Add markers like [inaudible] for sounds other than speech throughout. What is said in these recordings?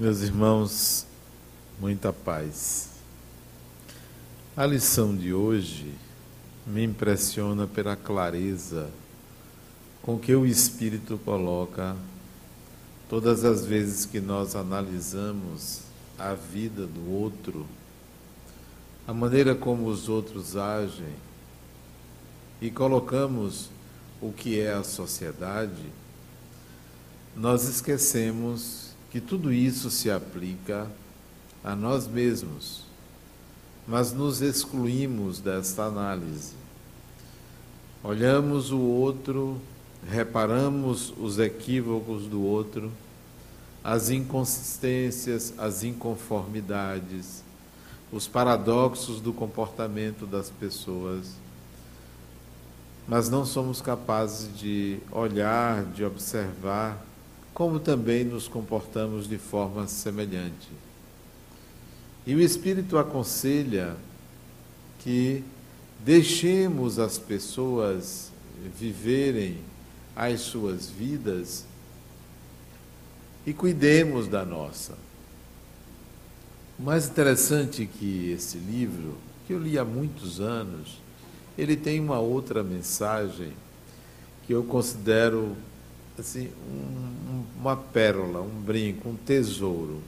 Meus irmãos, muita paz. A lição de hoje me impressiona pela clareza com que o Espírito coloca todas as vezes que nós analisamos a vida do outro, a maneira como os outros agem e colocamos o que é a sociedade, nós esquecemos que tudo isso se aplica a nós mesmos, mas nos excluímos desta análise. Olhamos o outro, reparamos os equívocos do outro, as inconsistências, as inconformidades, os paradoxos do comportamento das pessoas mas não somos capazes de olhar, de observar como também nos comportamos de forma semelhante. E o Espírito aconselha que deixemos as pessoas viverem as suas vidas e cuidemos da nossa. O mais interessante que esse livro, que eu li há muitos anos, ele tem uma outra mensagem que eu considero assim um, uma pérola, um brinco, um tesouro.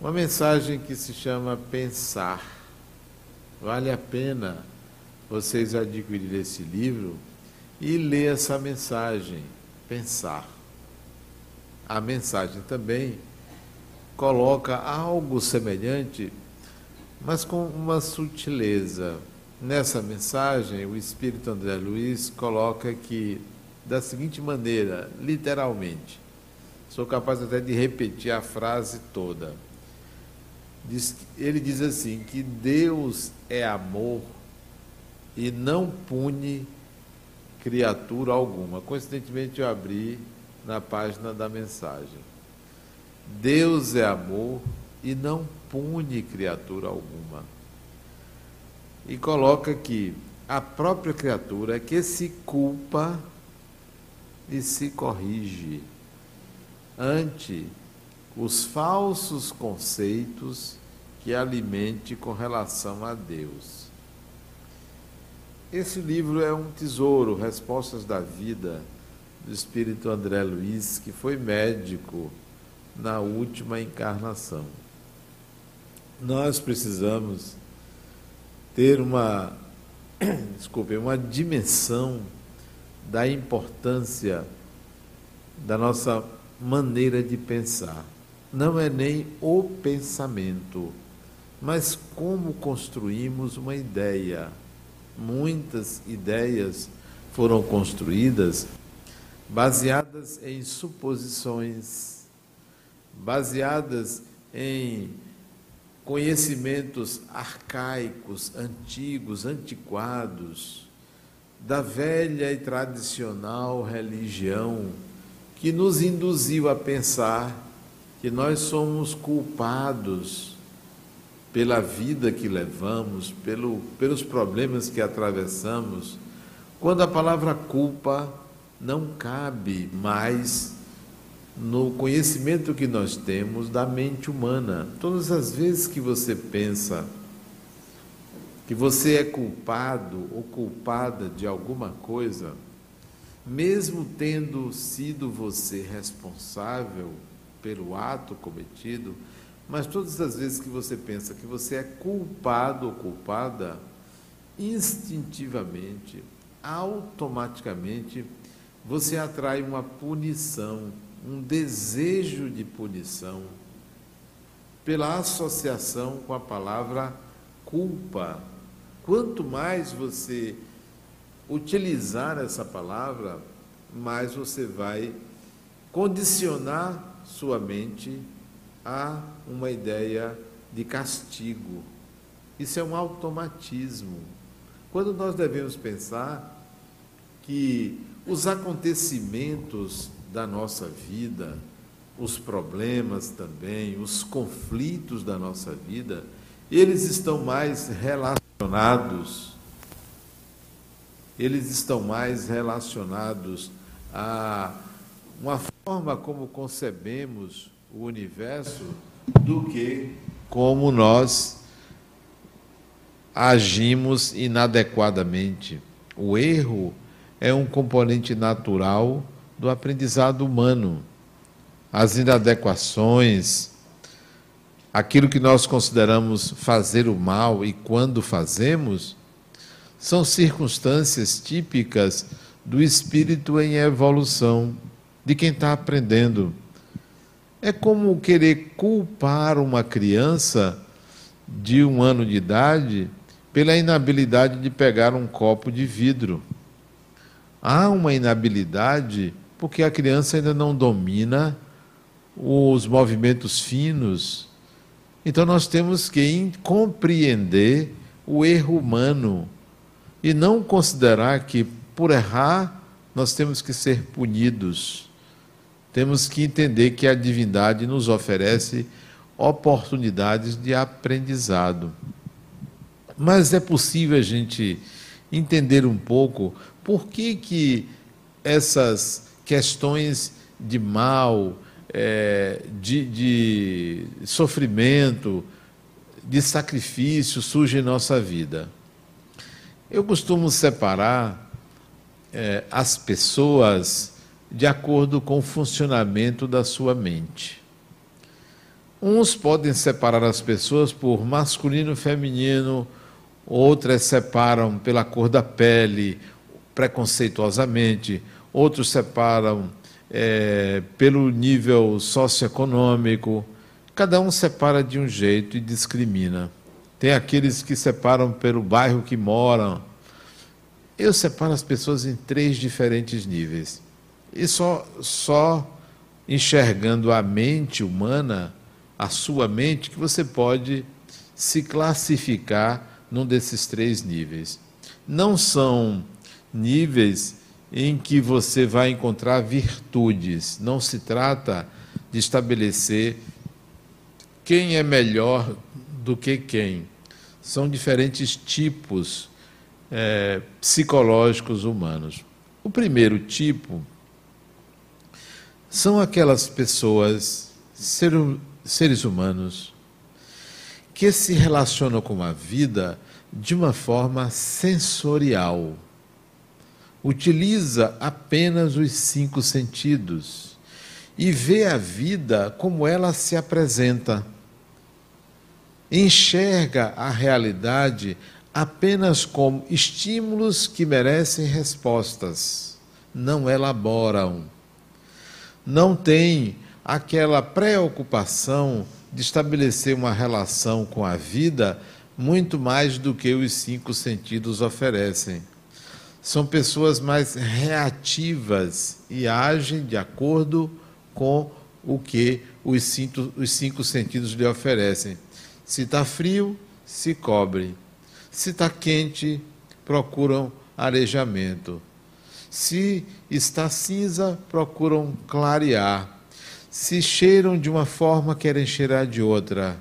Uma mensagem que se chama pensar. Vale a pena vocês adquirirem esse livro e ler essa mensagem, pensar. A mensagem também coloca algo semelhante, mas com uma sutileza Nessa mensagem, o Espírito André Luiz coloca que, da seguinte maneira, literalmente, sou capaz até de repetir a frase toda. Diz, ele diz assim: que Deus é amor e não pune criatura alguma. Coincidentemente, eu abri na página da mensagem. Deus é amor e não pune criatura alguma e coloca que a própria criatura é que se culpa e se corrige ante os falsos conceitos que alimente com relação a Deus. Esse livro é um tesouro, Respostas da Vida, do Espírito André Luiz, que foi médico na última encarnação. Nós precisamos ter uma, [coughs] desculpe, uma dimensão da importância da nossa maneira de pensar. Não é nem o pensamento, mas como construímos uma ideia. Muitas ideias foram construídas baseadas em suposições, baseadas em conhecimentos arcaicos, antigos, antiquados, da velha e tradicional religião que nos induziu a pensar que nós somos culpados pela vida que levamos, pelo, pelos problemas que atravessamos, quando a palavra culpa não cabe mais no conhecimento que nós temos da mente humana. Todas as vezes que você pensa que você é culpado ou culpada de alguma coisa, mesmo tendo sido você responsável pelo ato cometido, mas todas as vezes que você pensa que você é culpado ou culpada, instintivamente, automaticamente, você atrai uma punição um desejo de punição pela associação com a palavra culpa. Quanto mais você utilizar essa palavra, mais você vai condicionar sua mente a uma ideia de castigo. Isso é um automatismo. Quando nós devemos pensar que os acontecimentos da nossa vida, os problemas também, os conflitos da nossa vida, eles estão mais relacionados, eles estão mais relacionados a uma forma como concebemos o universo do que como nós agimos inadequadamente. O erro é um componente natural do aprendizado humano. As inadequações, aquilo que nós consideramos fazer o mal e quando fazemos, são circunstâncias típicas do espírito em evolução, de quem está aprendendo. É como querer culpar uma criança de um ano de idade pela inabilidade de pegar um copo de vidro. Há uma inabilidade porque a criança ainda não domina os movimentos finos. Então nós temos que compreender o erro humano e não considerar que por errar nós temos que ser punidos. Temos que entender que a divindade nos oferece oportunidades de aprendizado. Mas é possível a gente entender um pouco por que, que essas questões de mal, é, de, de sofrimento, de sacrifício surgem em nossa vida. Eu costumo separar é, as pessoas de acordo com o funcionamento da sua mente. Uns podem separar as pessoas por masculino e feminino, outras separam pela cor da pele, preconceituosamente, outros separam é, pelo nível socioeconômico. Cada um separa de um jeito e discrimina. Tem aqueles que separam pelo bairro que moram. Eu separo as pessoas em três diferentes níveis. E só, só enxergando a mente humana, a sua mente, que você pode se classificar num desses três níveis. Não são níveis em que você vai encontrar virtudes. Não se trata de estabelecer quem é melhor do que quem. São diferentes tipos é, psicológicos humanos. O primeiro tipo são aquelas pessoas, ser, seres humanos, que se relacionam com a vida de uma forma sensorial. Utiliza apenas os cinco sentidos e vê a vida como ela se apresenta. Enxerga a realidade apenas como estímulos que merecem respostas, não elaboram não tem aquela preocupação de estabelecer uma relação com a vida muito mais do que os cinco sentidos oferecem. São pessoas mais reativas e agem de acordo com o que os cinco, os cinco sentidos lhe oferecem. Se está frio, se cobre. Se está quente, procuram arejamento. Se está cinza, procuram clarear. Se cheiram de uma forma, querem cheirar de outra.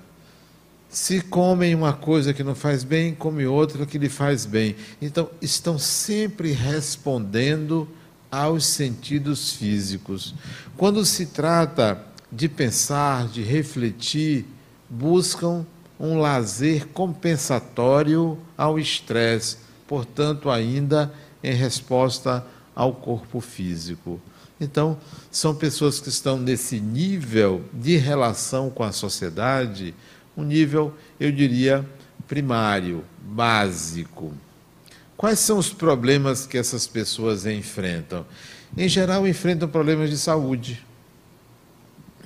Se comem uma coisa que não faz bem, comem outra que lhe faz bem. Então, estão sempre respondendo aos sentidos físicos. Quando se trata de pensar, de refletir, buscam um lazer compensatório ao estresse, portanto, ainda em resposta ao corpo físico. Então, são pessoas que estão nesse nível de relação com a sociedade, um nível, eu diria, primário, básico. Quais são os problemas que essas pessoas enfrentam? Em geral, enfrentam problemas de saúde.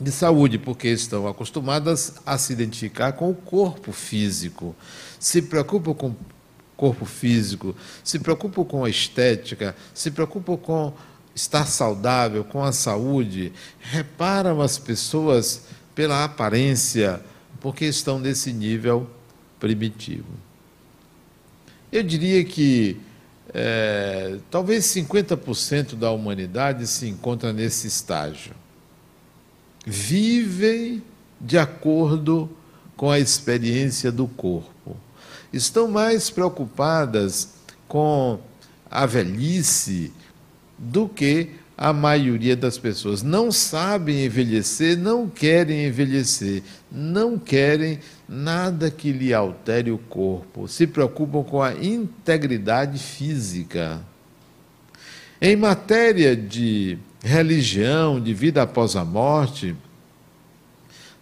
De saúde, porque estão acostumadas a se identificar com o corpo físico, se preocupam com corpo físico, se preocupam com a estética, se preocupam com estar saudável, com a saúde, reparam as pessoas pela aparência, porque estão nesse nível primitivo. Eu diria que é, talvez 50% da humanidade se encontra nesse estágio. Vivem de acordo com a experiência do corpo estão mais preocupadas com a velhice do que a maioria das pessoas. Não sabem envelhecer, não querem envelhecer, não querem nada que lhe altere o corpo, se preocupam com a integridade física. Em matéria de religião, de vida após a morte,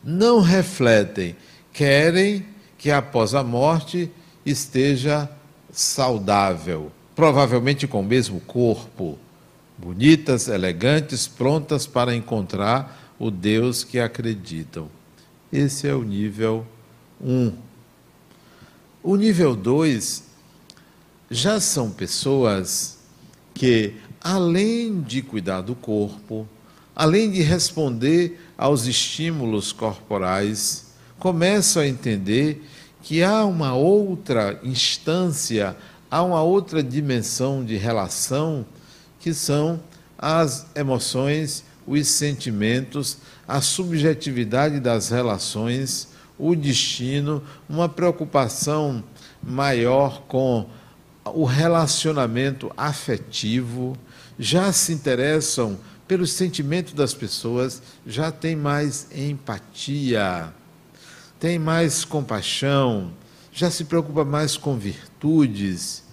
não refletem, querem que após a morte esteja saudável, provavelmente com o mesmo corpo bonitas, elegantes, prontas para encontrar o Deus que acreditam. Esse é o nível 1. Um. O nível 2 já são pessoas que, além de cuidar do corpo, além de responder aos estímulos corporais, começam a entender que há uma outra instância, há uma outra dimensão de relação que são as emoções, os sentimentos, a subjetividade das relações, o destino, uma preocupação maior com o relacionamento afetivo, já se interessam pelos sentimentos das pessoas, já têm mais empatia, tem mais compaixão, já se preocupa mais com virtudes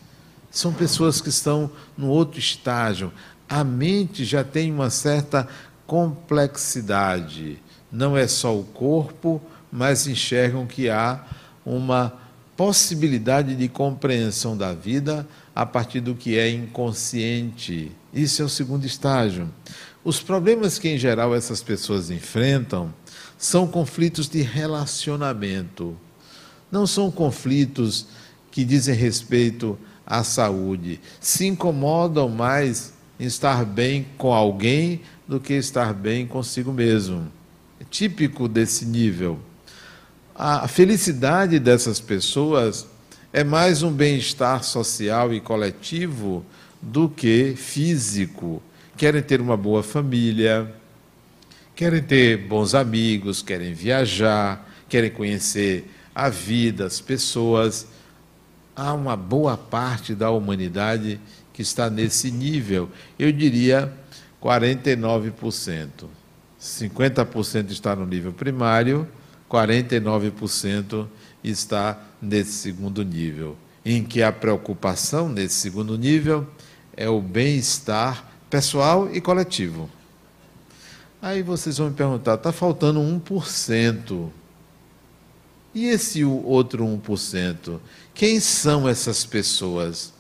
são pessoas que estão no outro estágio. A mente já tem uma certa complexidade. Não é só o corpo, mas enxergam que há uma possibilidade de compreensão da vida a partir do que é inconsciente. Isso é o segundo estágio. Os problemas que, em geral, essas pessoas enfrentam são conflitos de relacionamento. Não são conflitos que dizem respeito à saúde, se incomodam mais em estar bem com alguém do que estar bem consigo mesmo. É típico desse nível. A felicidade dessas pessoas é mais um bem-estar social e coletivo do que físico. Querem ter uma boa família, querem ter bons amigos, querem viajar, querem conhecer a vida, as pessoas há uma boa parte da humanidade que está nesse nível. Eu diria 49%. 50% está no nível primário, 49% está nesse segundo nível, em que a preocupação nesse segundo nível é o bem-estar pessoal e coletivo. Aí vocês vão me perguntar, está faltando 1%. E esse outro 1%? Quem são essas pessoas?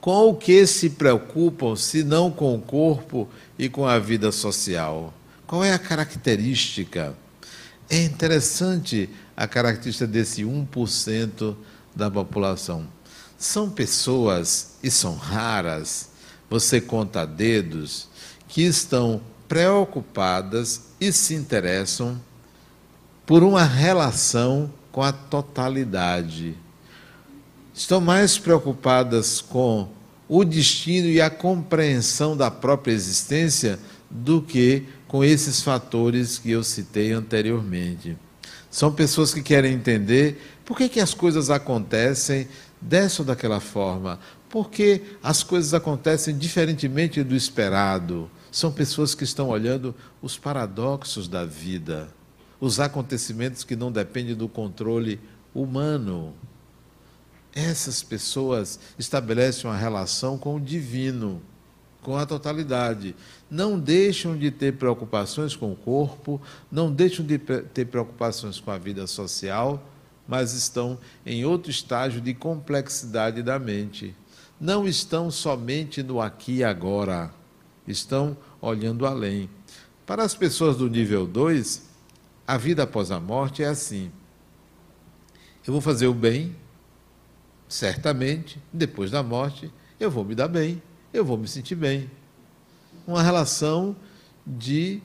Com o que se preocupam, se não com o corpo e com a vida social? Qual é a característica? É interessante a característica desse 1% da população. São pessoas, e são raras, você conta dedos, que estão preocupadas e se interessam por uma relação com a totalidade. Estão mais preocupadas com o destino e a compreensão da própria existência do que com esses fatores que eu citei anteriormente. São pessoas que querem entender por que, que as coisas acontecem dessa ou daquela forma, por que as coisas acontecem diferentemente do esperado. São pessoas que estão olhando os paradoxos da vida os acontecimentos que não dependem do controle humano. Essas pessoas estabelecem uma relação com o divino, com a totalidade. Não deixam de ter preocupações com o corpo, não deixam de ter preocupações com a vida social, mas estão em outro estágio de complexidade da mente. Não estão somente no aqui e agora, estão olhando além. Para as pessoas do nível 2, a vida após a morte é assim. Eu vou fazer o bem, certamente, depois da morte, eu vou me dar bem, eu vou me sentir bem. Uma relação de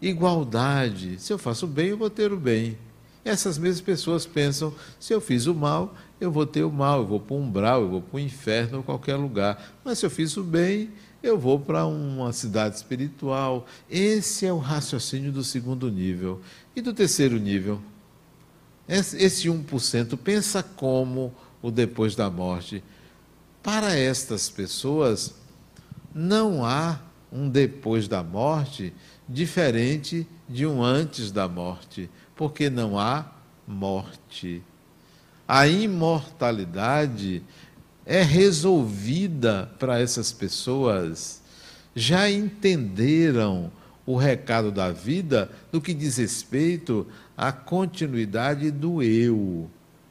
igualdade. Se eu faço bem, eu vou ter o bem. Essas mesmas pessoas pensam: se eu fiz o mal, eu vou ter o mal, eu vou para o umbral, eu vou para o inferno ou qualquer lugar. Mas se eu fiz o bem, eu vou para uma cidade espiritual. Esse é o raciocínio do segundo nível. E do terceiro nível? Esse 1% pensa como o depois da morte. Para estas pessoas, não há um depois da morte diferente de um antes da morte, porque não há morte. A imortalidade é resolvida para essas pessoas. Já entenderam o recado da vida no que diz respeito à continuidade do eu.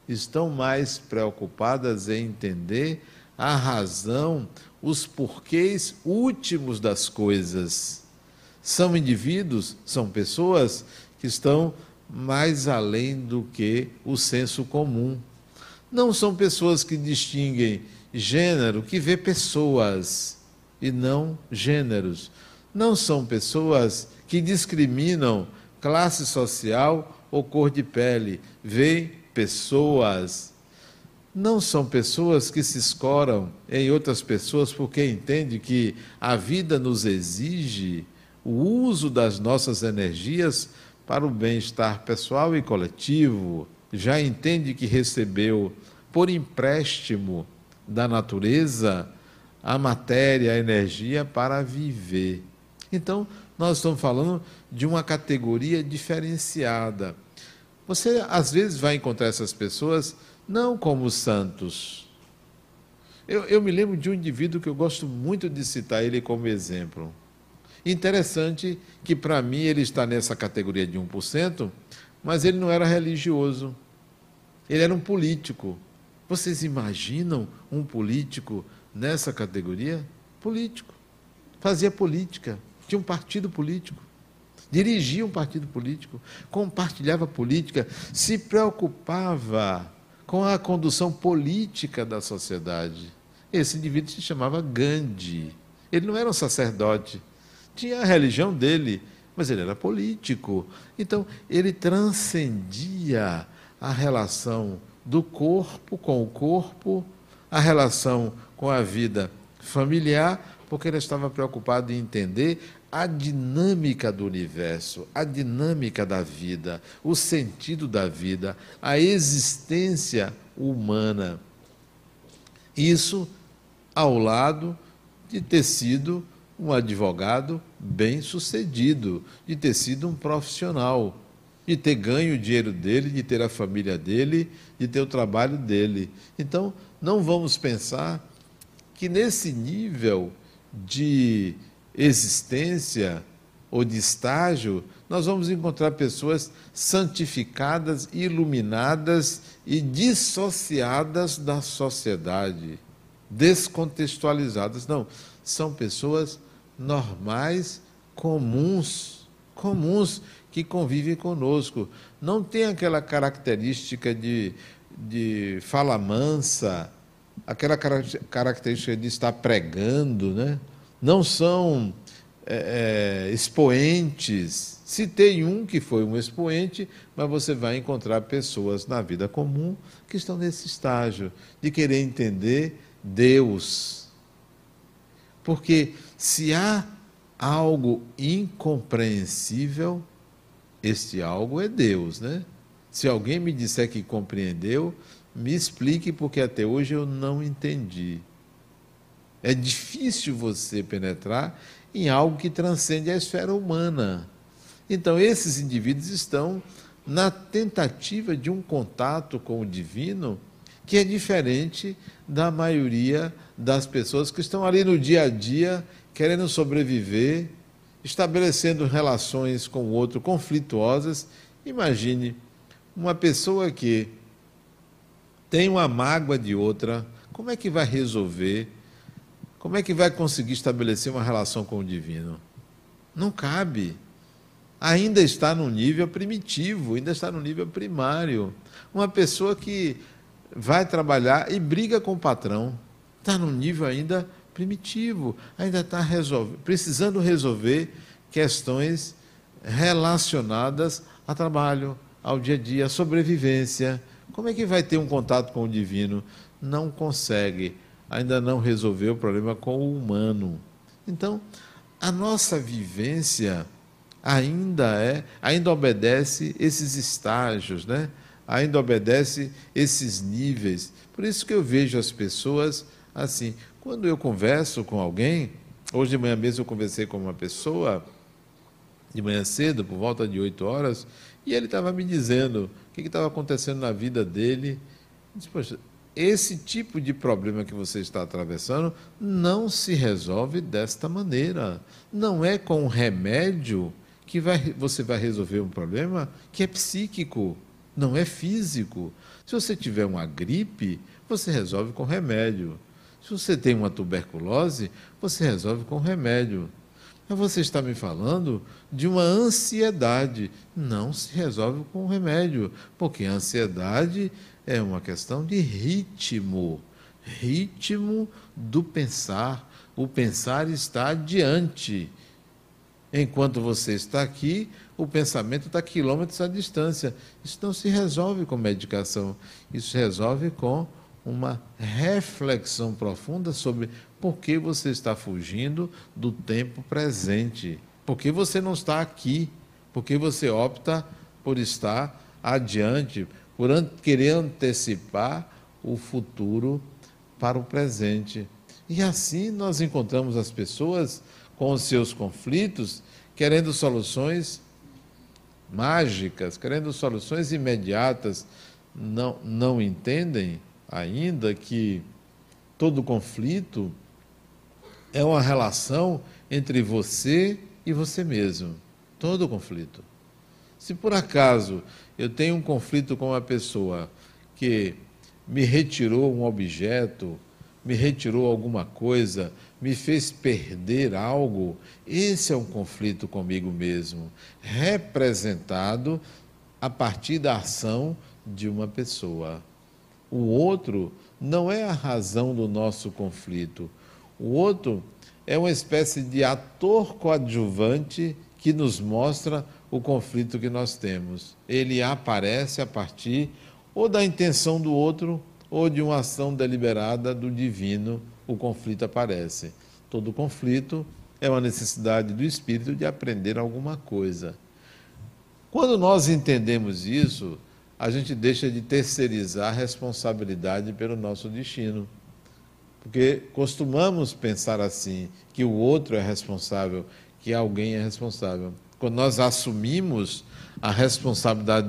Estão mais preocupadas em entender a razão, os porquês últimos das coisas. São indivíduos, são pessoas que estão mais além do que o senso comum. Não são pessoas que distinguem gênero, que vê pessoas e não gêneros. Não são pessoas que discriminam classe social ou cor de pele, vê pessoas. Não são pessoas que se escoram em outras pessoas porque entendem que a vida nos exige o uso das nossas energias para o bem-estar pessoal e coletivo, já entende que recebeu por empréstimo da natureza a matéria, a energia para viver. Então, nós estamos falando de uma categoria diferenciada. Você às vezes vai encontrar essas pessoas não como santos. Eu, eu me lembro de um indivíduo que eu gosto muito de citar ele como exemplo. Interessante que, para mim, ele está nessa categoria de 1%, mas ele não era religioso. Ele era um político. Vocês imaginam um político nessa categoria? Político. Fazia política. Tinha um partido político. Dirigia um partido político. Compartilhava política. Se preocupava com a condução política da sociedade. Esse indivíduo se chamava Gandhi. Ele não era um sacerdote tinha a religião dele, mas ele era político. Então, ele transcendia a relação do corpo com o corpo, a relação com a vida familiar, porque ele estava preocupado em entender a dinâmica do universo, a dinâmica da vida, o sentido da vida, a existência humana. Isso ao lado de ter sido um advogado bem sucedido, de ter sido um profissional, de ter ganho o dinheiro dele, de ter a família dele, de ter o trabalho dele. Então, não vamos pensar que nesse nível de existência ou de estágio, nós vamos encontrar pessoas santificadas, iluminadas e dissociadas da sociedade, descontextualizadas. Não, são pessoas normais, comuns, comuns que convivem conosco. Não tem aquela característica de, de fala mansa, aquela característica de estar pregando, né? Não são é, é, expoentes. Citei um que foi um expoente, mas você vai encontrar pessoas na vida comum que estão nesse estágio de querer entender Deus. Porque se há algo incompreensível, este algo é Deus, né? Se alguém me disser que compreendeu, me explique, porque até hoje eu não entendi. É difícil você penetrar em algo que transcende a esfera humana. Então, esses indivíduos estão na tentativa de um contato com o divino que é diferente da maioria das pessoas que estão ali no dia a dia querendo sobreviver, estabelecendo relações com o outro conflituosas. Imagine uma pessoa que tem uma mágoa de outra, como é que vai resolver? Como é que vai conseguir estabelecer uma relação com o divino? Não cabe. Ainda está no nível primitivo, ainda está no nível primário. Uma pessoa que vai trabalhar e briga com o patrão, está no nível ainda primitivo, ainda está precisando resolver questões relacionadas a trabalho, ao dia a dia, à sobrevivência. Como é que vai ter um contato com o divino? Não consegue, ainda não resolveu o problema com o humano. Então, a nossa vivência ainda é, ainda obedece esses estágios, né? Ainda obedece esses níveis. Por isso que eu vejo as pessoas assim, quando eu converso com alguém, Hoje de manhã mesmo eu conversei com uma pessoa, de manhã cedo, por volta de 8 horas, e ele estava me dizendo o que estava acontecendo na vida dele. Eu disse, Poxa, esse tipo de problema que você está atravessando não se resolve desta maneira. Não é com um remédio que vai, você vai resolver um problema que é psíquico, não é físico. Se você tiver uma gripe, você resolve com remédio. Se você tem uma tuberculose, você resolve com remédio. Mas você está me falando de uma ansiedade. Não se resolve com remédio, porque a ansiedade é uma questão de ritmo ritmo do pensar. O pensar está adiante. Enquanto você está aqui, o pensamento está quilômetros à distância. Isso não se resolve com medicação. Isso se resolve com uma reflexão profunda sobre por que você está fugindo do tempo presente. Por que você não está aqui? Por que você opta por estar adiante, por querer antecipar o futuro para o presente? E assim nós encontramos as pessoas com os seus conflitos, querendo soluções mágicas, querendo soluções imediatas, não, não entendem ainda que todo conflito é uma relação entre você e você mesmo. Todo conflito. Se por acaso eu tenho um conflito com uma pessoa que me retirou um objeto, me retirou alguma coisa, me fez perder algo, esse é um conflito comigo mesmo, representado a partir da ação de uma pessoa. O outro não é a razão do nosso conflito. O outro é uma espécie de ator coadjuvante que nos mostra o conflito que nós temos. Ele aparece a partir ou da intenção do outro ou de uma ação deliberada do divino, o conflito aparece. Todo conflito é uma necessidade do espírito de aprender alguma coisa. Quando nós entendemos isso, a gente deixa de terceirizar a responsabilidade pelo nosso destino. Porque costumamos pensar assim, que o outro é responsável, que alguém é responsável. Quando nós assumimos a responsabilidade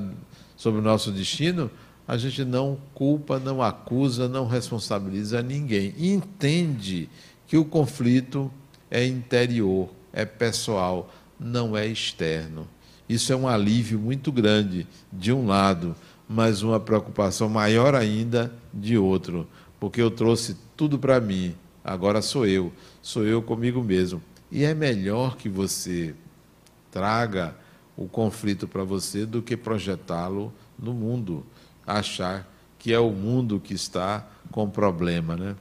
sobre o nosso destino, a gente não culpa, não acusa, não responsabiliza ninguém. entende que o conflito é interior, é pessoal, não é externo. Isso é um alívio muito grande de um lado, mas uma preocupação maior ainda de outro, porque eu trouxe tudo para mim, agora sou eu, sou eu comigo mesmo. E é melhor que você traga o conflito para você do que projetá-lo no mundo, achar que é o mundo que está com problema, né?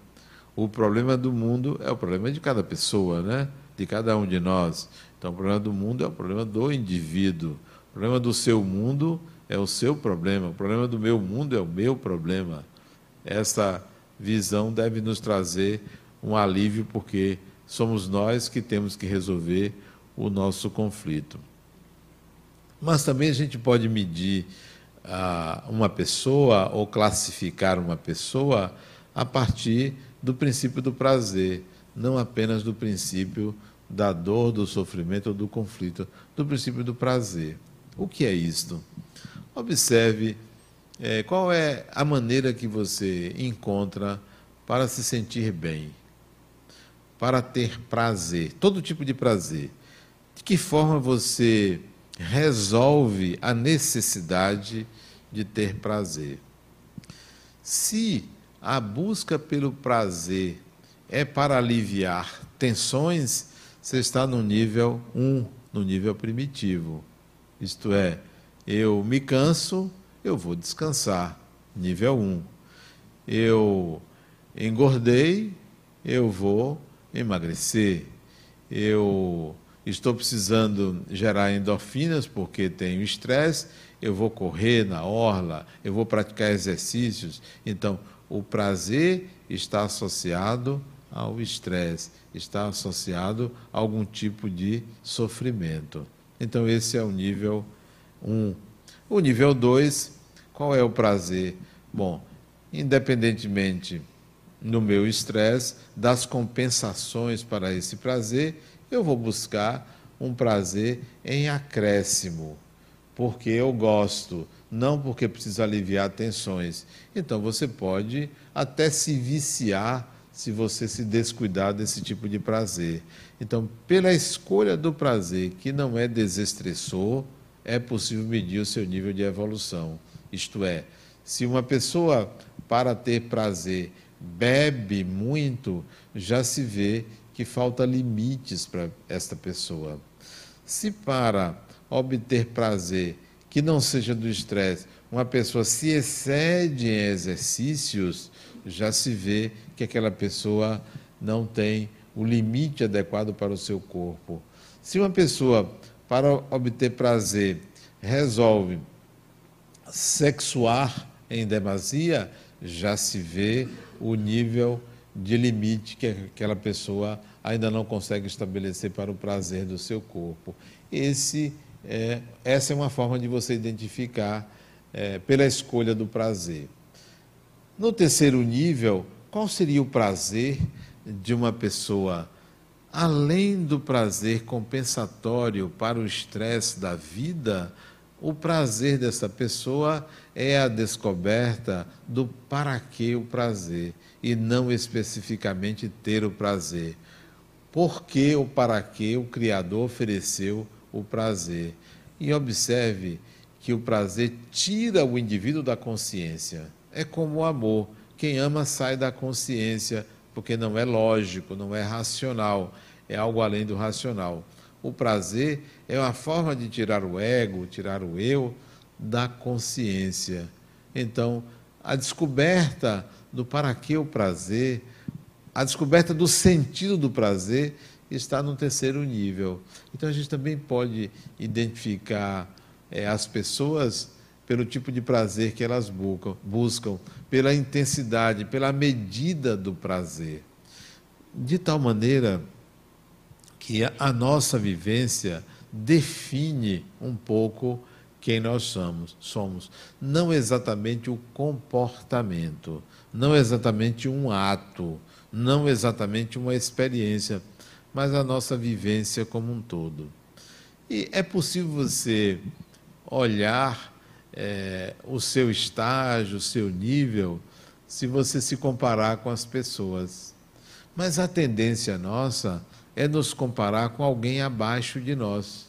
O problema do mundo é o problema de cada pessoa, né? De cada um de nós. Então, o problema do mundo é o problema do indivíduo. O problema do seu mundo é o seu problema. O problema do meu mundo é o meu problema. Essa visão deve nos trazer um alívio, porque somos nós que temos que resolver o nosso conflito. Mas também a gente pode medir ah, uma pessoa ou classificar uma pessoa a partir do princípio do prazer, não apenas do princípio da dor, do sofrimento ou do conflito, do princípio do prazer. O que é isto? Observe é, qual é a maneira que você encontra para se sentir bem, para ter prazer, todo tipo de prazer. Que forma você resolve a necessidade de ter prazer? Se a busca pelo prazer é para aliviar tensões, você está no nível 1, um, no nível primitivo. Isto é, eu me canso, eu vou descansar. Nível 1. Um. Eu engordei, eu vou emagrecer. Eu estou precisando gerar endorfinas porque tenho estresse, eu vou correr na orla, eu vou praticar exercícios. Então, o prazer está associado ao estresse, está associado a algum tipo de sofrimento. Então, esse é o nível 1. Um. O nível 2, qual é o prazer? Bom, independentemente no meu estresse, das compensações para esse prazer, eu vou buscar um prazer em acréscimo, porque eu gosto, não porque preciso aliviar tensões. Então você pode até se viciar se você se descuidar desse tipo de prazer. Então, pela escolha do prazer que não é desestressor, é possível medir o seu nível de evolução. Isto é, se uma pessoa, para ter prazer, bebe muito, já se vê que falta limites para esta pessoa. Se para obter prazer que não seja do estresse, uma pessoa se excede em exercícios, já se vê que aquela pessoa não tem o limite adequado para o seu corpo. Se uma pessoa, para obter prazer, resolve sexuar em demasia, já se vê o nível de limite que aquela pessoa ainda não consegue estabelecer para o prazer do seu corpo. Esse é, essa é uma forma de você identificar é, pela escolha do prazer. No terceiro nível, qual seria o prazer de uma pessoa, além do prazer compensatório para o estresse da vida? O prazer dessa pessoa é a descoberta do para que o prazer e não especificamente ter o prazer. Por que ou para que o Criador ofereceu o prazer? E observe que o prazer tira o indivíduo da consciência. É como o amor. Quem ama sai da consciência, porque não é lógico, não é racional, é algo além do racional. O prazer é uma forma de tirar o ego, tirar o eu da consciência. Então, a descoberta do para que o prazer, a descoberta do sentido do prazer está no terceiro nível. Então, a gente também pode identificar é, as pessoas pelo tipo de prazer que elas buscam, buscam, pela intensidade, pela medida do prazer. De tal maneira que a nossa vivência define um pouco quem nós somos, somos. Não exatamente o comportamento, não exatamente um ato, não exatamente uma experiência, mas a nossa vivência como um todo. E é possível você olhar é, o seu estágio, o seu nível, se você se comparar com as pessoas. Mas a tendência nossa é nos comparar com alguém abaixo de nós.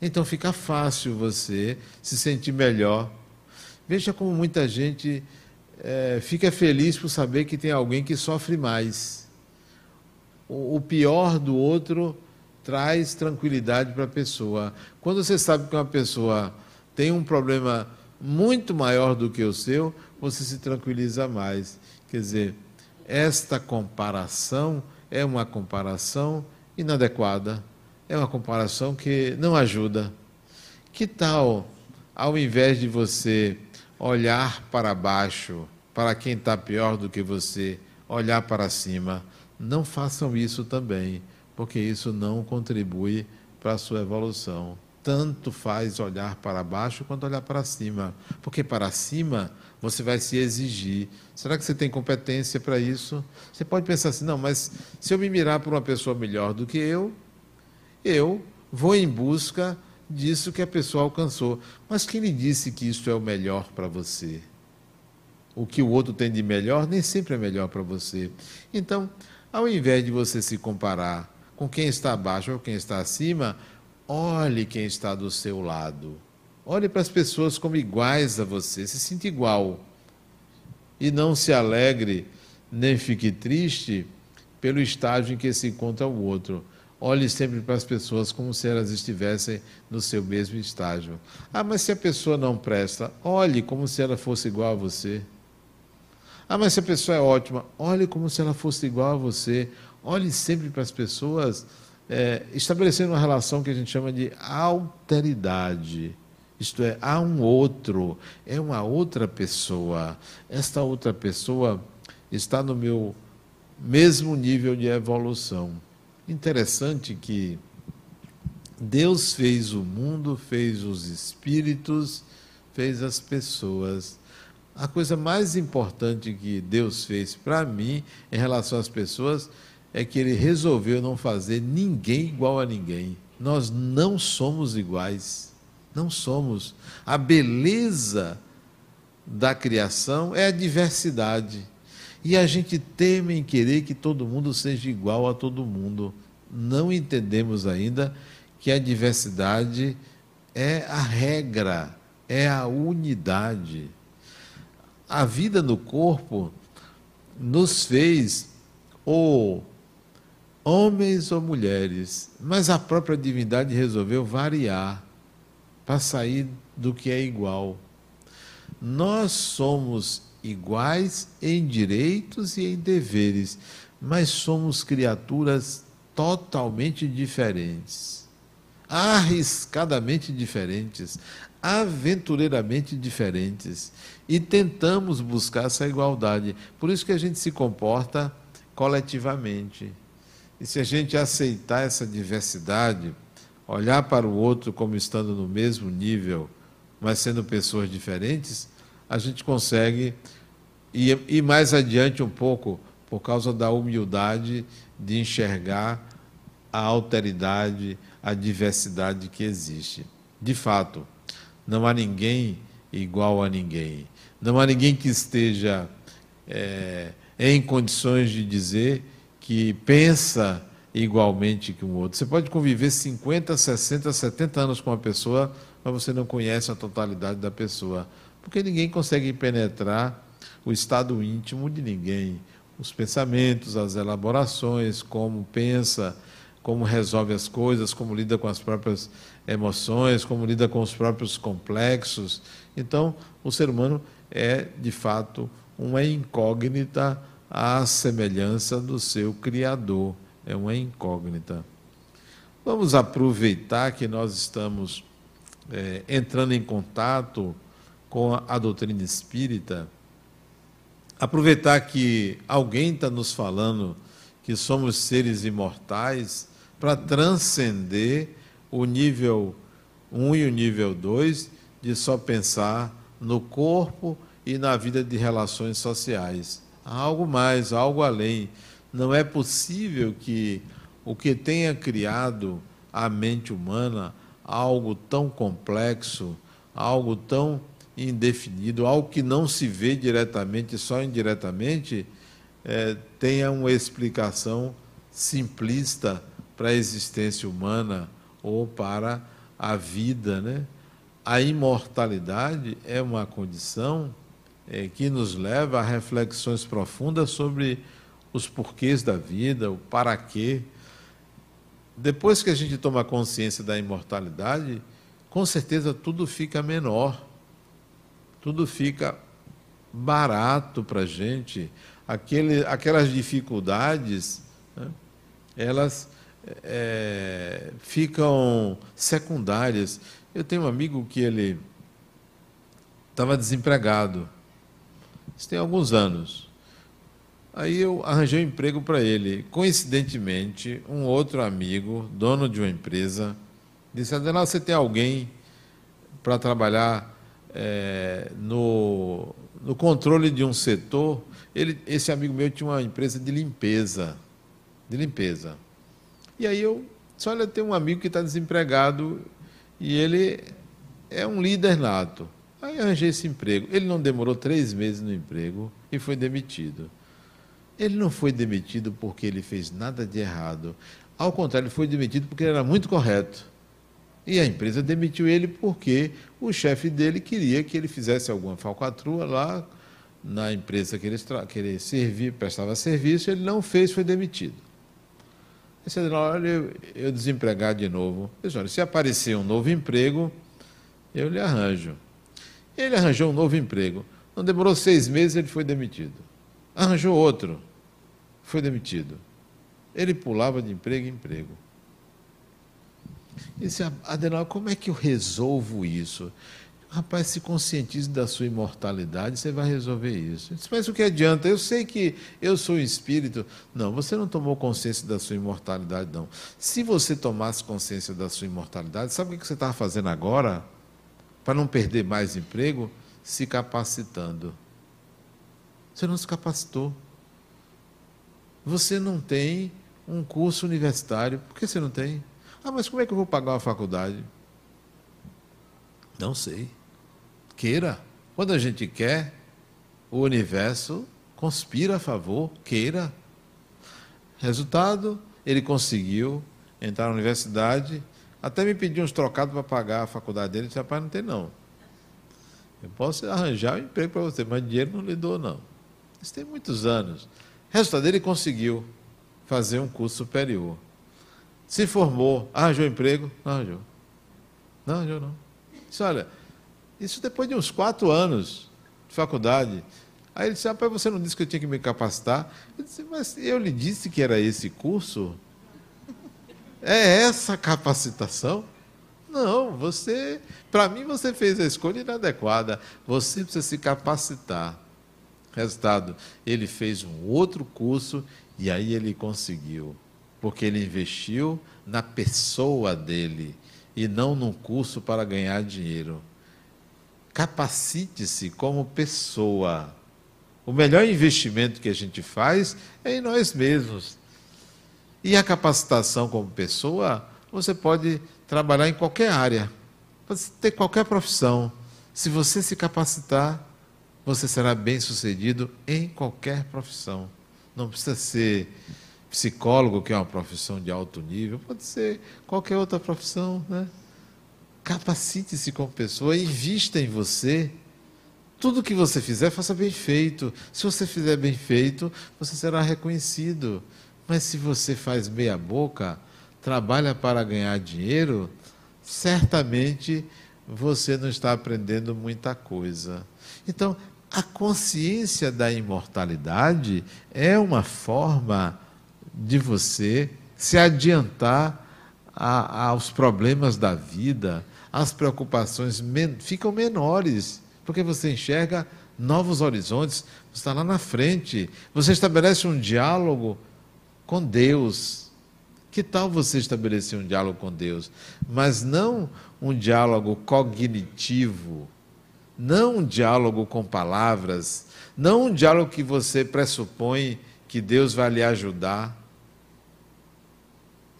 Então fica fácil você se sentir melhor. Veja como muita gente é, fica feliz por saber que tem alguém que sofre mais. O, o pior do outro traz tranquilidade para a pessoa. Quando você sabe que uma pessoa tem um problema muito maior do que o seu, você se tranquiliza mais. Quer dizer, esta comparação é uma comparação inadequada, é uma comparação que não ajuda. Que tal, ao invés de você olhar para baixo, para quem está pior do que você, olhar para cima, não façam isso também, porque isso não contribui para a sua evolução. Tanto faz olhar para baixo quanto olhar para cima, porque para cima você vai se exigir. Será que você tem competência para isso? Você pode pensar assim: não, mas se eu me mirar por uma pessoa melhor do que eu, eu vou em busca disso que a pessoa alcançou. Mas quem lhe disse que isso é o melhor para você? O que o outro tem de melhor nem sempre é melhor para você. Então, ao invés de você se comparar com quem está abaixo ou quem está acima, olhe quem está do seu lado. Olhe para as pessoas como iguais a você, se sinta igual. E não se alegre, nem fique triste pelo estágio em que se encontra o outro. Olhe sempre para as pessoas como se elas estivessem no seu mesmo estágio. Ah, mas se a pessoa não presta, olhe como se ela fosse igual a você. Ah, mas se a pessoa é ótima, olhe como se ela fosse igual a você. Olhe sempre para as pessoas, é, estabelecendo uma relação que a gente chama de alteridade. Isto é, há um outro, é uma outra pessoa. Esta outra pessoa está no meu mesmo nível de evolução. Interessante que Deus fez o mundo, fez os espíritos, fez as pessoas. a coisa mais importante que Deus fez para mim em relação às pessoas é que Ele resolveu não fazer ninguém igual a ninguém. Nós não somos iguais. Não somos. A beleza da criação é a diversidade. E a gente teme em querer que todo mundo seja igual a todo mundo. Não entendemos ainda que a diversidade é a regra, é a unidade. A vida no corpo nos fez ou homens ou mulheres, mas a própria divindade resolveu variar para sair do que é igual. Nós somos iguais em direitos e em deveres, mas somos criaturas totalmente diferentes, arriscadamente diferentes, aventureiramente diferentes e tentamos buscar essa igualdade. Por isso que a gente se comporta coletivamente. E se a gente aceitar essa diversidade, olhar para o outro como estando no mesmo nível, mas sendo pessoas diferentes, a gente consegue ir, ir mais adiante um pouco por causa da humildade de enxergar a alteridade, a diversidade que existe. De fato, não há ninguém igual a ninguém. Não há ninguém que esteja é, em condições de dizer que pensa igualmente que um outro. Você pode conviver 50, 60, 70 anos com uma pessoa, mas você não conhece a totalidade da pessoa, porque ninguém consegue penetrar o estado íntimo de ninguém, os pensamentos, as elaborações, como pensa, como resolve as coisas, como lida com as próprias emoções, como lida com os próprios complexos. Então, o ser humano é, de fato, uma incógnita à semelhança do seu Criador. É uma incógnita. Vamos aproveitar que nós estamos é, entrando em contato com a, a doutrina espírita, aproveitar que alguém está nos falando que somos seres imortais para transcender o nível 1 e o nível 2 de só pensar no corpo e na vida de relações sociais algo mais, algo além. Não é possível que o que tenha criado a mente humana, algo tão complexo, algo tão indefinido, algo que não se vê diretamente, só indiretamente, é, tenha uma explicação simplista para a existência humana ou para a vida, né? A imortalidade é uma condição é, que nos leva a reflexões profundas sobre os porquês da vida, o para quê. Depois que a gente toma consciência da imortalidade, com certeza tudo fica menor, tudo fica barato para a gente. Aquele, aquelas dificuldades, né, elas é, ficam secundárias. Eu tenho um amigo que ele estava desempregado isso tem alguns anos. Aí eu arranjei um emprego para ele. Coincidentemente, um outro amigo, dono de uma empresa, disse: Adenal, você tem alguém para trabalhar é, no, no controle de um setor? Ele, esse amigo meu tinha uma empresa de limpeza. De limpeza. E aí eu disse: Olha, tem um amigo que está desempregado e ele é um líder nato. Aí arranjei esse emprego. Ele não demorou três meses no emprego e foi demitido. Ele não foi demitido porque ele fez nada de errado. Ao contrário, ele foi demitido porque ele era muito correto. E a empresa demitiu ele porque o chefe dele queria que ele fizesse alguma falcatrua lá na empresa que ele, que ele servia, prestava serviço, ele não fez, foi demitido. Esse olha, eu, eu desempregar de novo. Disse, olha, se aparecer um novo emprego, eu lhe arranjo. Ele arranjou um novo emprego. Não demorou seis meses, ele foi demitido. Arranjou outro, foi demitido. Ele pulava de emprego em emprego. E disse, Adenal, como é que eu resolvo isso? Rapaz, se conscientize da sua imortalidade, você vai resolver isso. Disse, mas o que adianta? Eu sei que eu sou um espírito. Não, você não tomou consciência da sua imortalidade, não. Se você tomasse consciência da sua imortalidade, sabe o que você estava fazendo agora? para não perder mais emprego, se capacitando. Você não se capacitou. Você não tem um curso universitário. Por que você não tem? Ah, mas como é que eu vou pagar uma faculdade? Não sei. Queira. Quando a gente quer, o universo conspira a favor, queira. Resultado, ele conseguiu entrar na universidade, até me pediu uns trocados para pagar a faculdade dele. Disse, rapaz, não tem não. Eu posso arranjar um emprego para você, mas dinheiro não lhe dou, não. Isso tem muitos anos. Resultado, ele conseguiu fazer um curso superior. Se formou, arranjou emprego? Não arranjou. Não arranjou, não. Disse, olha, isso depois de uns quatro anos de faculdade. Aí ele disse, rapaz, você não disse que eu tinha que me capacitar? Eu disse, mas eu lhe disse que era esse curso? É essa capacitação? Não, você, para mim você fez a escolha inadequada. Você precisa se capacitar. Resultado, ele fez um outro curso e aí ele conseguiu, porque ele investiu na pessoa dele e não num curso para ganhar dinheiro. Capacite-se como pessoa. O melhor investimento que a gente faz é em nós mesmos. E a capacitação como pessoa, você pode trabalhar em qualquer área, pode ter qualquer profissão. Se você se capacitar, você será bem sucedido em qualquer profissão. Não precisa ser psicólogo, que é uma profissão de alto nível, pode ser qualquer outra profissão. Né? Capacite-se como pessoa, invista em você. Tudo que você fizer, faça bem feito. Se você fizer bem feito, você será reconhecido. Mas se você faz meia boca, trabalha para ganhar dinheiro, certamente você não está aprendendo muita coisa. Então, a consciência da imortalidade é uma forma de você se adiantar a, aos problemas da vida, as preocupações men ficam menores, porque você enxerga novos horizontes, você está lá na frente, você estabelece um diálogo com Deus. Que tal você estabelecer um diálogo com Deus? Mas não um diálogo cognitivo, não um diálogo com palavras, não um diálogo que você pressupõe que Deus vai lhe ajudar.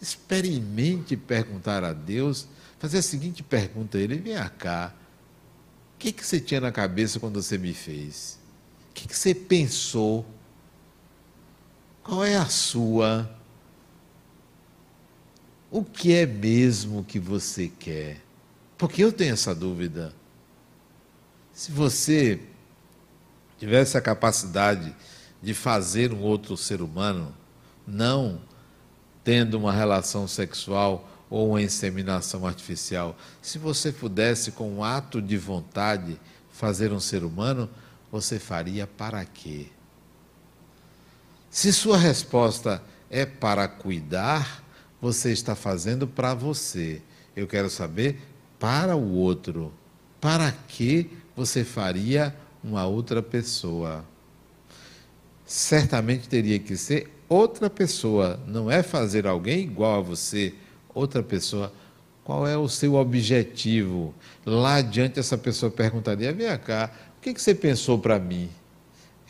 Experimente perguntar a Deus, fazer a seguinte pergunta a Ele: vem cá, o que, que você tinha na cabeça quando você me fez? O que, que você pensou? Qual é a sua? O que é mesmo que você quer? Porque eu tenho essa dúvida. Se você tivesse a capacidade de fazer um outro ser humano, não tendo uma relação sexual ou uma inseminação artificial, se você pudesse, com um ato de vontade, fazer um ser humano, você faria para quê? Se sua resposta é para cuidar, você está fazendo para você. Eu quero saber para o outro. Para que você faria uma outra pessoa? Certamente teria que ser outra pessoa, não é fazer alguém igual a você, outra pessoa. Qual é o seu objetivo? Lá adiante, essa pessoa perguntaria: vem cá, o que você pensou para mim?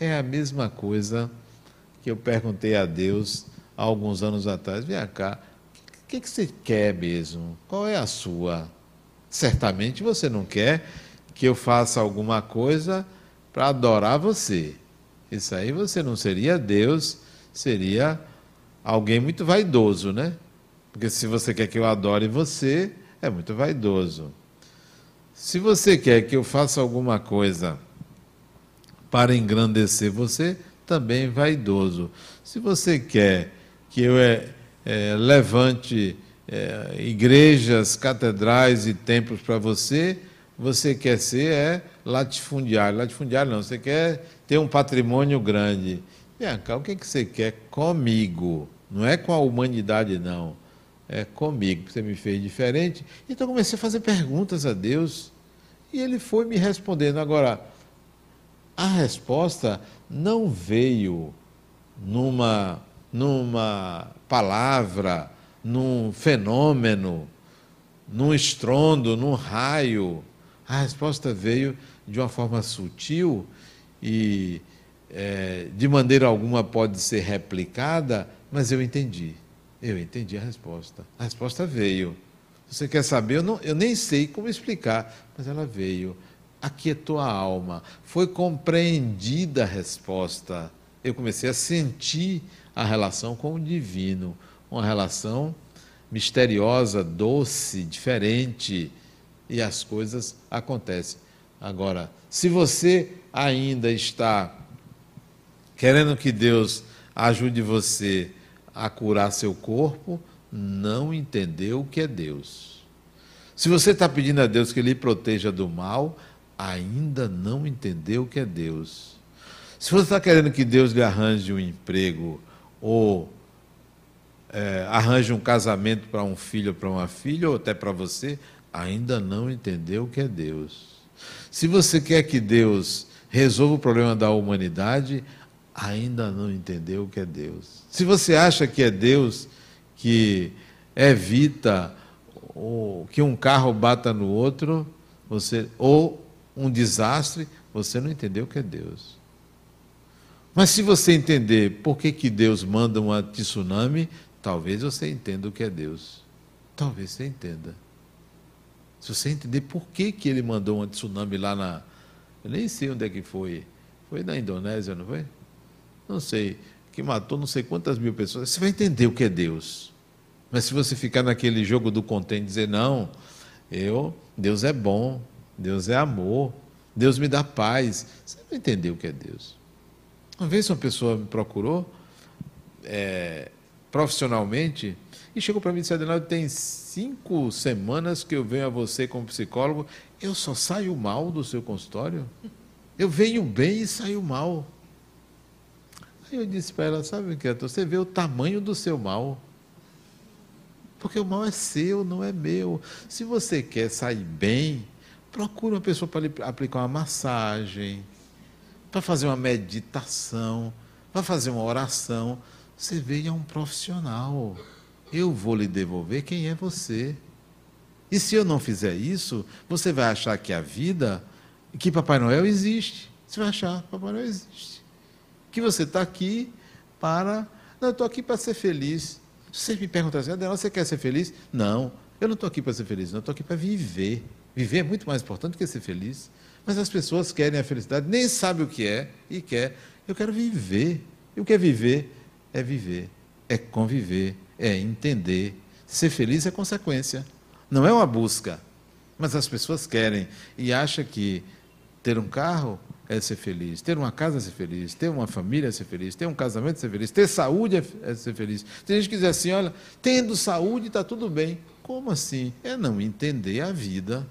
É a mesma coisa que eu perguntei a Deus há alguns anos atrás: vem cá, o que, você quer mesmo? Qual é a sua? Certamente você não quer que eu faça alguma coisa para adorar você. Isso aí você não seria Deus, seria alguém muito vaidoso, né? Porque se você quer que eu adore você, é muito vaidoso. Se você quer que eu faça alguma coisa para engrandecer você, também vaidoso. Se você quer que eu é, é, levante é, igrejas, catedrais e templos para você, você quer ser é latifundiário. Latifundiário não, você quer ter um patrimônio grande. Cá, o que, é que você quer comigo? Não é com a humanidade, não. É comigo. Você me fez diferente. Então comecei a fazer perguntas a Deus. E ele foi me respondendo. Agora, a resposta não veio numa, numa palavra, num fenômeno, num estrondo, num raio. A resposta veio de uma forma sutil e é, de maneira alguma pode ser replicada, mas eu entendi. Eu entendi a resposta. A resposta veio. Você quer saber? Eu, não, eu nem sei como explicar, mas ela veio. Aquietou a alma. Foi compreendida a resposta. Eu comecei a sentir a relação com o divino. Uma relação misteriosa, doce, diferente. E as coisas acontecem. Agora, se você ainda está querendo que Deus ajude você a curar seu corpo, não entendeu o que é Deus. Se você está pedindo a Deus que lhe proteja do mal, ainda não entendeu o que é Deus. Se você está querendo que Deus lhe arranje um emprego ou é, arranje um casamento para um filho ou para uma filha, ou até para você, ainda não entendeu o que é Deus. Se você quer que Deus resolva o problema da humanidade, ainda não entendeu o que é Deus. Se você acha que é Deus que evita que um carro bata no outro, você ou um desastre, você não entendeu o que é Deus. Mas se você entender por que, que Deus manda uma tsunami, talvez você entenda o que é Deus. Talvez você entenda. Se você entender por que, que ele mandou uma tsunami lá na. Eu nem sei onde é que foi. Foi na Indonésia, não foi? Não sei. Que matou não sei quantas mil pessoas. Você vai entender o que é Deus. Mas se você ficar naquele jogo do contente e dizer, não, eu, Deus é bom, Deus é amor, Deus me dá paz, você não entendeu o que é Deus. Uma vez uma pessoa me procurou é, profissionalmente e chegou para mim e disse, Adenaldo, tem cinco semanas que eu venho a você como psicólogo, eu só saio mal do seu consultório. Eu venho bem e saio mal. Aí eu disse para ela, sabe o que é? Você vê o tamanho do seu mal. Porque o mal é seu, não é meu. Se você quer sair bem, procure uma pessoa para lhe aplicar uma massagem, para fazer uma meditação, para fazer uma oração. Você veja um profissional eu vou lhe devolver quem é você. E se eu não fizer isso, você vai achar que a vida, que Papai Noel existe. Você vai achar que Papai Noel existe. Que você está aqui para. Não, eu estou aqui para ser feliz. Você me perguntar assim, Adela, você quer ser feliz? Não, eu não estou aqui para ser feliz, não, eu estou aqui para viver. Viver é muito mais importante do que ser feliz. Mas as pessoas querem a felicidade, nem sabem o que é e quer. Eu quero viver. E o que é viver? É viver, é conviver, é entender. Ser feliz é consequência, não é uma busca. Mas as pessoas querem e acham que ter um carro é ser feliz, ter uma casa é ser feliz, ter uma família é ser feliz, ter um casamento é ser feliz, ter saúde é, é ser feliz. Tem gente que diz assim: olha, tendo saúde está tudo bem. Como assim? É não entender a vida,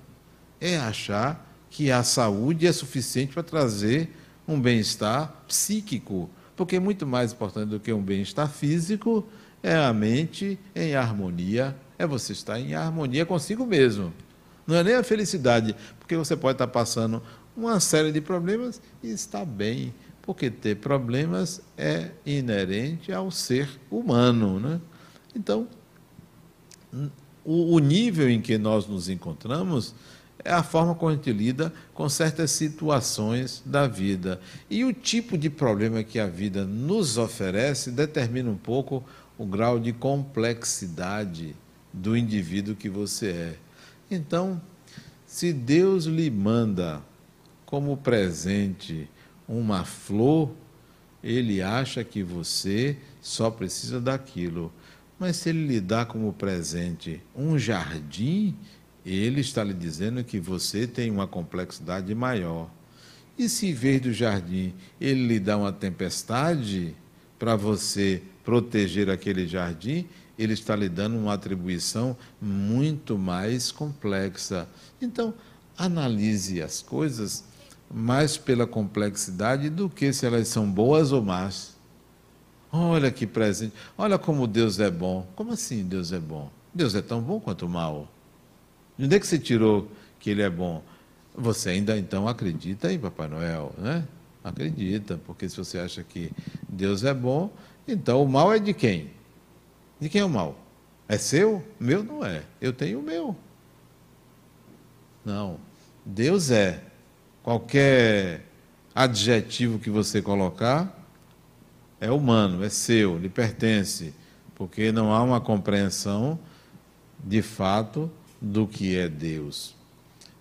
é achar que a saúde é suficiente para trazer um bem-estar psíquico, porque é muito mais importante do que um bem-estar físico é a mente em harmonia, é você estar em harmonia consigo mesmo. Não é nem a felicidade, porque você pode estar passando uma série de problemas e está bem, porque ter problemas é inerente ao ser humano. Né? Então, o nível em que nós nos encontramos é a forma como a gente lida com certas situações da vida. E o tipo de problema que a vida nos oferece determina um pouco o grau de complexidade do indivíduo que você é. Então, se Deus lhe manda como presente uma flor, ele acha que você só precisa daquilo. Mas se ele lhe dá como presente um jardim, ele está lhe dizendo que você tem uma complexidade maior. E se em vez do jardim ele lhe dá uma tempestade para você proteger aquele jardim, ele está lhe dando uma atribuição muito mais complexa. Então, analise as coisas mais pela complexidade do que se elas são boas ou más. Olha que presente, olha como Deus é bom. Como assim Deus é bom? Deus é tão bom quanto mal. De onde é que você tirou que ele é bom? Você ainda então acredita em Papai Noel, né? Acredita, porque se você acha que Deus é bom, então o mal é de quem? De quem é o mal? É seu? Meu não é. Eu tenho o meu. Não. Deus é. Qualquer adjetivo que você colocar é humano, é seu, lhe pertence, porque não há uma compreensão de fato do que é Deus.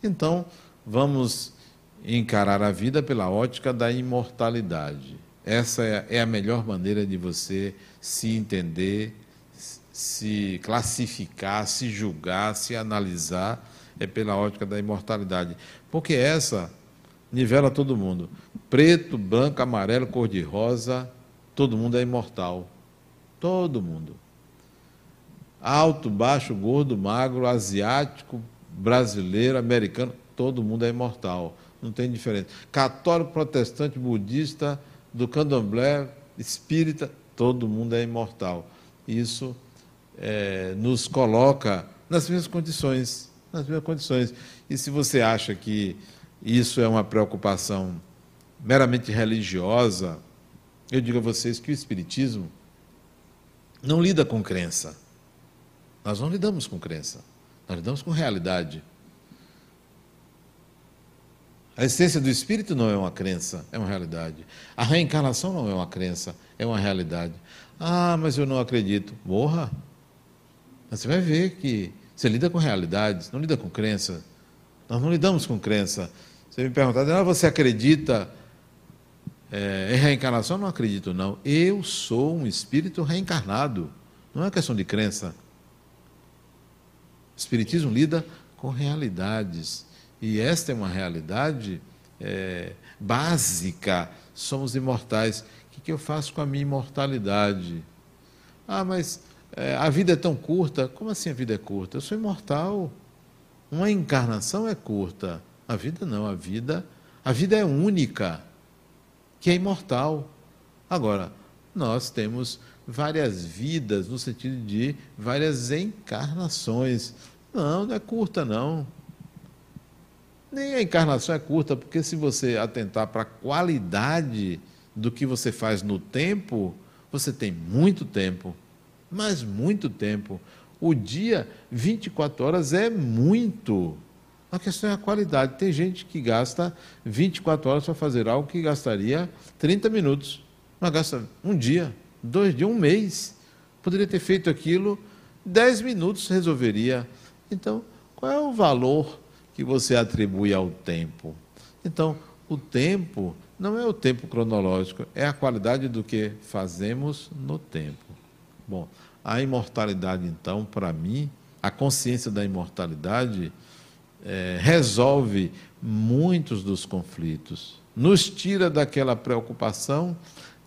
Então, vamos encarar a vida pela ótica da imortalidade. Essa é, é a melhor maneira de você se entender, se classificar, se julgar, se analisar, é pela ótica da imortalidade. Porque essa nivela todo mundo. Preto, branco, amarelo, cor-de-rosa, todo mundo é imortal. Todo mundo. Alto, baixo, gordo, magro, asiático, brasileiro, americano, todo mundo é imortal. Não tem diferença. Católico, protestante, budista, do candomblé, espírita, todo mundo é imortal. Isso é, nos coloca nas mesmas condições. Nas mesmas condições. E se você acha que isso é uma preocupação meramente religiosa, eu digo a vocês que o Espiritismo não lida com crença. Nós não lidamos com crença, nós lidamos com realidade. A essência do espírito não é uma crença, é uma realidade. A reencarnação não é uma crença, é uma realidade. Ah, mas eu não acredito. Morra. Você vai ver que você lida com realidades, não lida com crença. Nós não lidamos com crença. Você me perguntar, você acredita é, em reencarnação? Não acredito, não. Eu sou um espírito reencarnado. Não é questão de crença. O Espiritismo lida com realidades. E esta é uma realidade é, básica. Somos imortais. O que, que, eu faço com a minha imortalidade? Ah, mas é, a vida é tão curta. Como assim a vida é curta? Eu sou imortal. Uma encarnação é curta. A vida não, a vida, a vida é única, que é imortal. Agora, nós temos várias vidas no sentido de várias encarnações. Não, não é curta não. Nem a encarnação é curta, porque se você atentar para a qualidade do que você faz no tempo, você tem muito tempo, mas muito tempo. O dia, 24 horas, é muito. A questão é a qualidade. Tem gente que gasta 24 horas para fazer algo que gastaria 30 minutos. Mas gasta um dia, dois dias, um mês. Poderia ter feito aquilo, 10 minutos resolveria. Então, qual é o valor que você atribui ao tempo. Então, o tempo não é o tempo cronológico, é a qualidade do que fazemos no tempo. Bom, a imortalidade, então, para mim, a consciência da imortalidade é, resolve muitos dos conflitos, nos tira daquela preocupação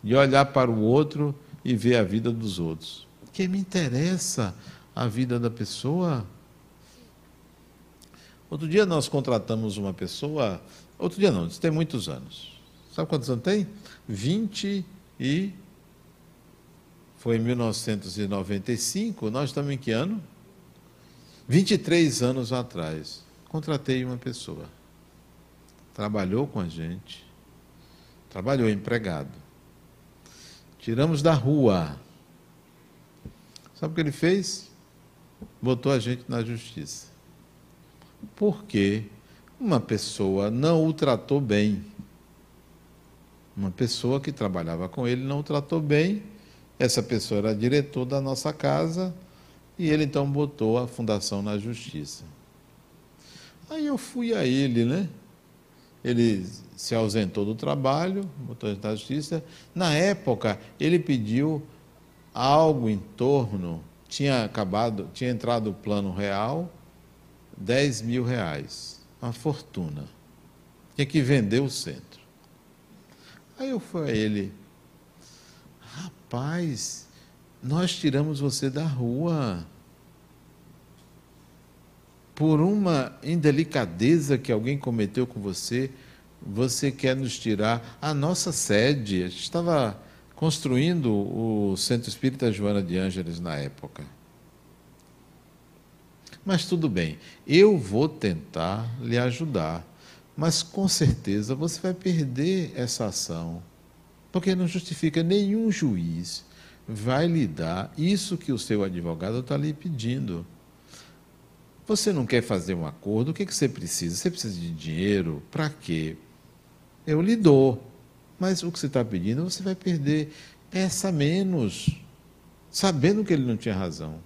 de olhar para o outro e ver a vida dos outros. Que me interessa a vida da pessoa? Outro dia nós contratamos uma pessoa, outro dia não, isso tem muitos anos. Sabe quantos anos tem? 20 e. Foi em 1995, nós estamos em que ano? 23 anos atrás. Contratei uma pessoa. Trabalhou com a gente. Trabalhou empregado. Tiramos da rua. Sabe o que ele fez? Botou a gente na justiça porque uma pessoa não o tratou bem. Uma pessoa que trabalhava com ele não o tratou bem. Essa pessoa era diretor da nossa casa e ele então botou a fundação na justiça. Aí eu fui a ele, né? Ele se ausentou do trabalho, botou na justiça. Na época, ele pediu algo em torno, tinha acabado, tinha entrado o plano real 10 mil reais, uma fortuna. Tinha que vender o centro. Aí eu fui a ele, rapaz, nós tiramos você da rua por uma indelicadeza que alguém cometeu com você, você quer nos tirar a nossa sede. A gente estava construindo o Centro Espírita Joana de Ângeles na época. Mas tudo bem, eu vou tentar lhe ajudar, mas com certeza você vai perder essa ação, porque não justifica nenhum juiz vai lhe dar isso que o seu advogado está lhe pedindo. Você não quer fazer um acordo, o que, que você precisa? Você precisa de dinheiro? Para quê? eu lhe dou. Mas o que você está pedindo, você vai perder. Peça menos, sabendo que ele não tinha razão.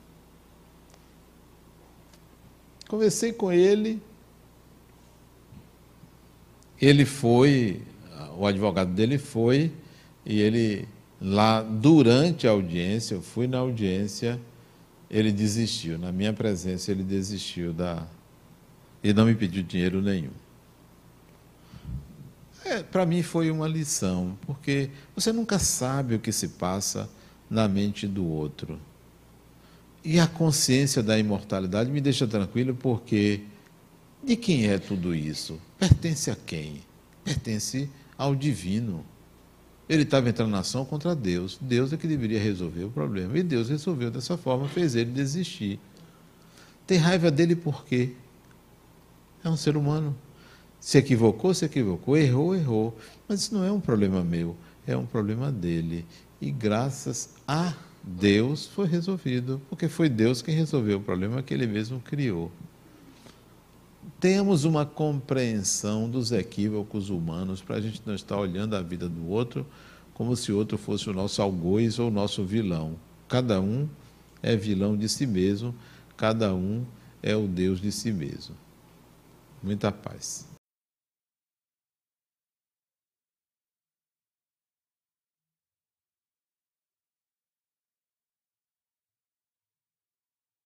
Conversei com ele, ele foi, o advogado dele foi, e ele lá durante a audiência, eu fui na audiência, ele desistiu, na minha presença ele desistiu da e não me pediu dinheiro nenhum. É, Para mim foi uma lição, porque você nunca sabe o que se passa na mente do outro. E a consciência da imortalidade me deixa tranquilo, porque de quem é tudo isso? Pertence a quem? Pertence ao divino. Ele estava entrando na ação contra Deus. Deus é que deveria resolver o problema. E Deus resolveu dessa forma, fez ele desistir. Tem raiva dele por quê? É um ser humano. Se equivocou, se equivocou. Errou, errou. Mas isso não é um problema meu, é um problema dele. E graças a Deus foi resolvido, porque foi Deus quem resolveu o problema que ele mesmo criou. Temos uma compreensão dos equívocos humanos para a gente não estar olhando a vida do outro como se o outro fosse o nosso algoz ou o nosso vilão. Cada um é vilão de si mesmo, cada um é o Deus de si mesmo. Muita paz.